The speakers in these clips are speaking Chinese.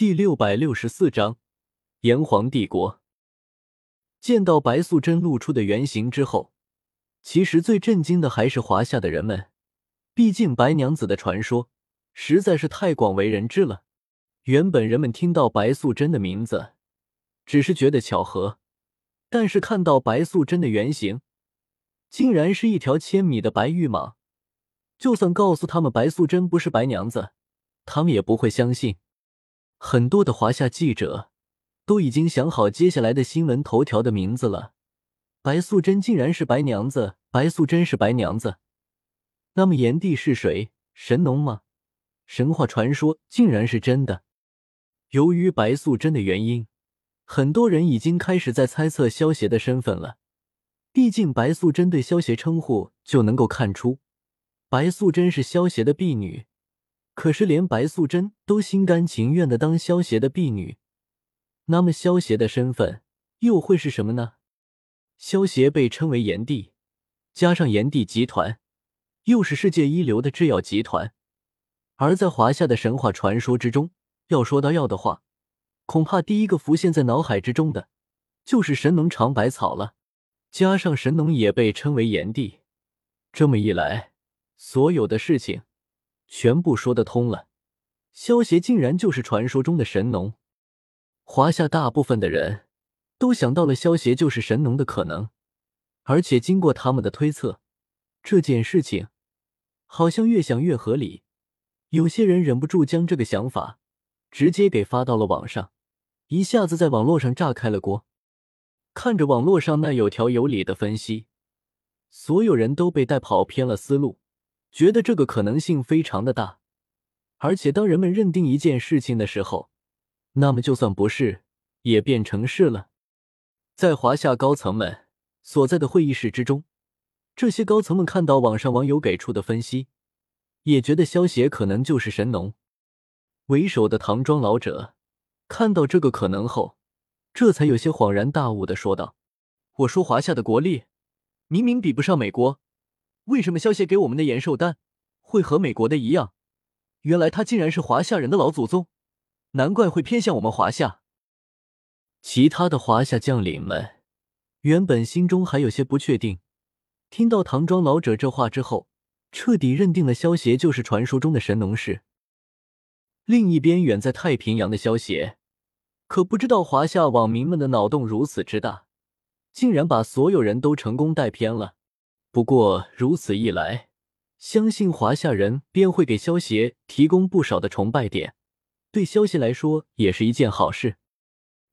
第六百六十四章炎黄帝国。见到白素贞露出的原形之后，其实最震惊的还是华夏的人们。毕竟白娘子的传说实在是太广为人知了。原本人们听到白素贞的名字，只是觉得巧合，但是看到白素贞的原型，竟然是一条千米的白玉蟒，就算告诉他们白素贞不是白娘子，他们也不会相信。很多的华夏记者都已经想好接下来的新闻头条的名字了。白素贞竟然是白娘子，白素贞是白娘子。那么炎帝是谁？神农吗？神话传说竟然是真的。由于白素贞的原因，很多人已经开始在猜测萧协的身份了。毕竟白素贞对萧协称呼就能够看出，白素贞是萧协的婢女。可是连白素贞都心甘情愿的当萧协的婢女，那么萧协的身份又会是什么呢？萧协被称为炎帝，加上炎帝集团。又是世界一流的制药集团，而在华夏的神话传说之中，要说到药的话，恐怕第一个浮现在脑海之中的，就是神农尝百草了。加上神农也被称为炎帝，这么一来，所有的事情全部说得通了。萧协竟然就是传说中的神农，华夏大部分的人都想到了萧协就是神农的可能，而且经过他们的推测。这件事情好像越想越合理，有些人忍不住将这个想法直接给发到了网上，一下子在网络上炸开了锅。看着网络上那有条有理的分析，所有人都被带跑偏了思路，觉得这个可能性非常的大。而且当人们认定一件事情的时候，那么就算不是，也变成是了。在华夏高层们所在的会议室之中。这些高层们看到网上网友给出的分析，也觉得萧协可能就是神农。为首的唐庄老者看到这个可能后，这才有些恍然大悟的说道：“我说华夏的国力明明比不上美国，为什么萧协给我们的延寿丹会和美国的一样？原来他竟然是华夏人的老祖宗，难怪会偏向我们华夏。”其他的华夏将领们原本心中还有些不确定。听到唐庄老者这话之后，彻底认定了萧协就是传说中的神农氏。另一边，远在太平洋的萧协可不知道华夏网民们的脑洞如此之大，竟然把所有人都成功带偏了。不过如此一来，相信华夏人便会给萧协提供不少的崇拜点，对萧协来说也是一件好事。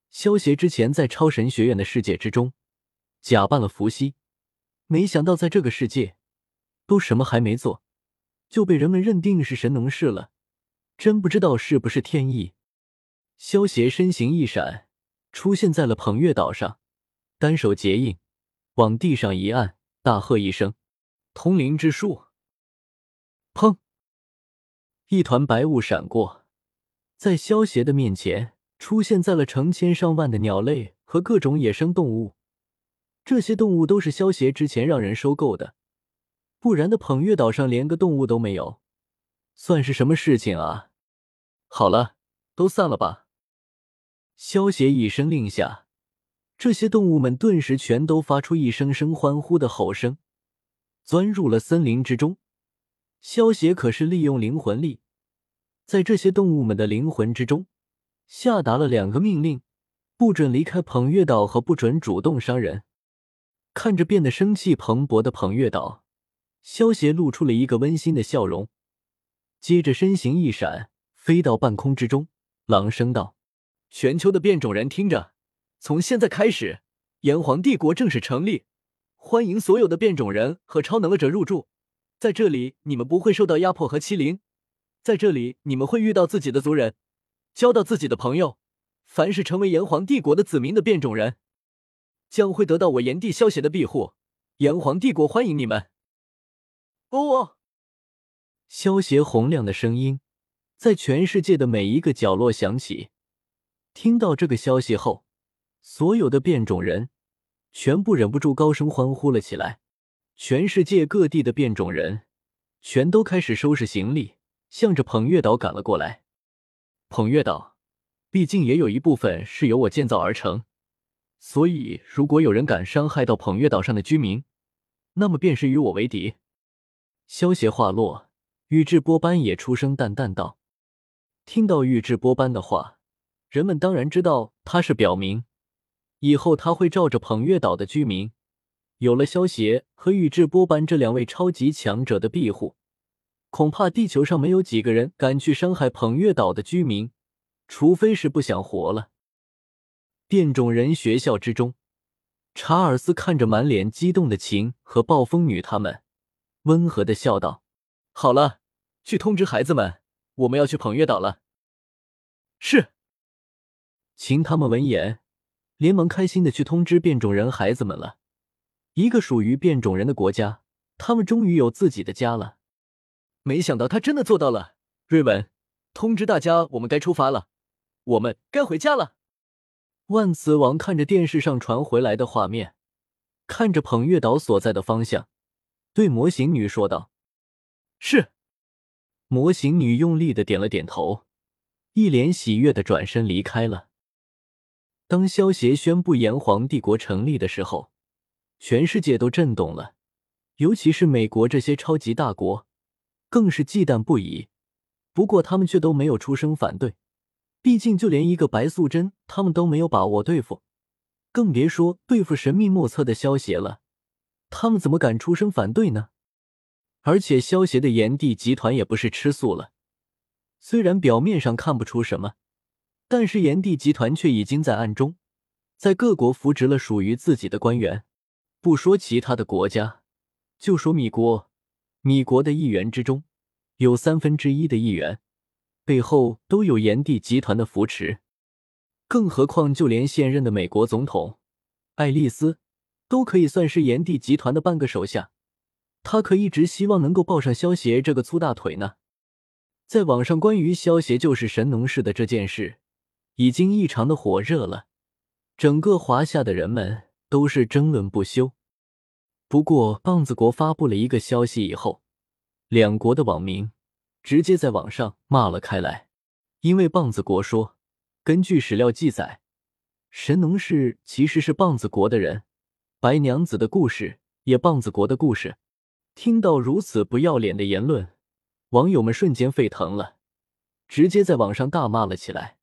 萧协之前在超神学院的世界之中假扮了伏羲。没想到，在这个世界，都什么还没做，就被人们认定是神农氏了。真不知道是不是天意。萧协身形一闪，出现在了捧月岛上，单手结印，往地上一按，大喝一声：“通灵之术！”砰！一团白雾闪过，在萧协的面前，出现在了成千上万的鸟类和各种野生动物。这些动物都是萧协之前让人收购的，不然的捧月岛上连个动物都没有，算是什么事情啊？好了，都散了吧。萧协一声令下，这些动物们顿时全都发出一声声欢呼的吼声，钻入了森林之中。萧协可是利用灵魂力，在这些动物们的灵魂之中下达了两个命令：不准离开捧月岛和不准主动伤人。看着变得生气蓬勃的捧月岛，萧协露出了一个温馨的笑容，接着身形一闪，飞到半空之中，朗声道：“全球的变种人听着，从现在开始，炎黄帝国正式成立，欢迎所有的变种人和超能力者入住。在这里，你们不会受到压迫和欺凌，在这里，你们会遇到自己的族人，交到自己的朋友。凡是成为炎黄帝国的子民的变种人。”将会得到我炎帝萧协的庇护，炎黄帝国欢迎你们。哦，萧协洪亮的声音在全世界的每一个角落响起。听到这个消息后，所有的变种人全部忍不住高声欢呼了起来。全世界各地的变种人全都开始收拾行李，向着捧月岛赶了过来。捧月岛，毕竟也有一部分是由我建造而成，所以如果有人敢伤害到捧月岛上的居民，那么便是与我为敌。萧协话落，宇智波斑也出声淡淡道：“听到宇智波斑的话，人们当然知道他是表明，以后他会照着捧月岛的居民。有了萧协和宇智波斑这两位超级强者的庇护，恐怕地球上没有几个人敢去伤害捧月岛的居民，除非是不想活了。”变种人学校之中，查尔斯看着满脸激动的琴和暴风女他们。温和的笑道：“好了，去通知孩子们，我们要去捧月岛了。”是。秦他们闻言，连忙开心的去通知变种人孩子们了。一个属于变种人的国家，他们终于有自己的家了。没想到他真的做到了。瑞文，通知大家，我们该出发了，我们该回家了。万磁王看着电视上传回来的画面，看着捧月岛所在的方向。对模型女说道：“是。”模型女用力的点了点头，一脸喜悦的转身离开了。当萧协宣布炎黄帝国成立的时候，全世界都震动了，尤其是美国这些超级大国，更是忌惮不已。不过他们却都没有出声反对，毕竟就连一个白素贞，他们都没有把握对付，更别说对付神秘莫测的萧协了。他们怎么敢出声反对呢？而且萧协的炎帝集团也不是吃素了，虽然表面上看不出什么，但是炎帝集团却已经在暗中在各国扶植了属于自己的官员。不说其他的国家，就说米国，米国的议员之中有三分之一的议员背后都有炎帝集团的扶持，更何况就连现任的美国总统爱丽丝。都可以算是炎帝集团的半个手下，他可一直希望能够抱上萧协这个粗大腿呢。在网上，关于萧协就是神农氏的这件事，已经异常的火热了，整个华夏的人们都是争论不休。不过，棒子国发布了一个消息以后，两国的网民直接在网上骂了开来，因为棒子国说，根据史料记载，神农氏其实是棒子国的人。白娘子的故事，也棒子国的故事。听到如此不要脸的言论，网友们瞬间沸腾了，直接在网上大骂了起来。